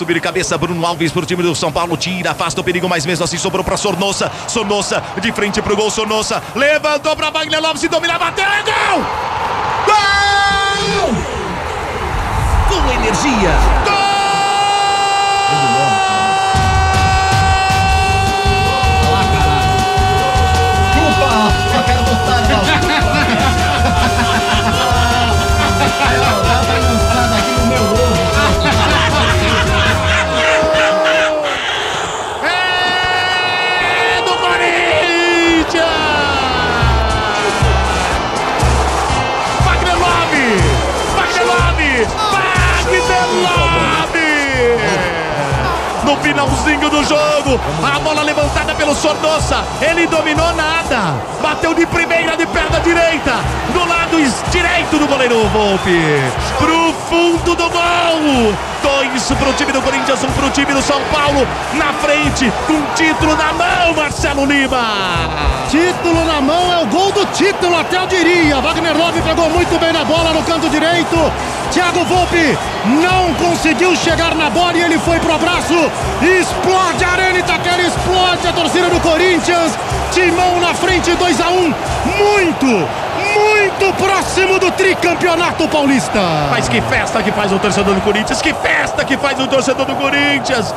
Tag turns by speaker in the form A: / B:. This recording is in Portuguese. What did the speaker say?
A: subir de cabeça. Bruno Alves pro time do São Paulo. Tira, afasta o perigo, mas mesmo assim sobrou pra Sornossa. Sornossa de frente pro gol. Sornossa levantou pra Wagner Lopes e domina, bateu. É gol! Gol!
B: Com energia.
A: Love! No finalzinho do jogo, a bola levantada pelo Sornossa, ele dominou nada, bateu de primeira de perna direita, do lado direito do goleiro Volpe, pro fundo do gol! Dois pro time do Corinthians, um pro time do São Paulo, na frente, com título na mão, Marcelo Lima!
C: Título na mão, é o gol do título, até eu diria. Wagner Love pegou muito bem na bola no canto direito. Thiago Volpe não conseguiu chegar na bola e ele foi pro abraço. Explode a Arena Itaquera, explode a torcida do Corinthians. Timão na frente, 2 a 1 Muito, muito próximo do tricampeonato paulista.
A: Mas que festa que faz o torcedor do Corinthians, que festa que faz o torcedor do Corinthians!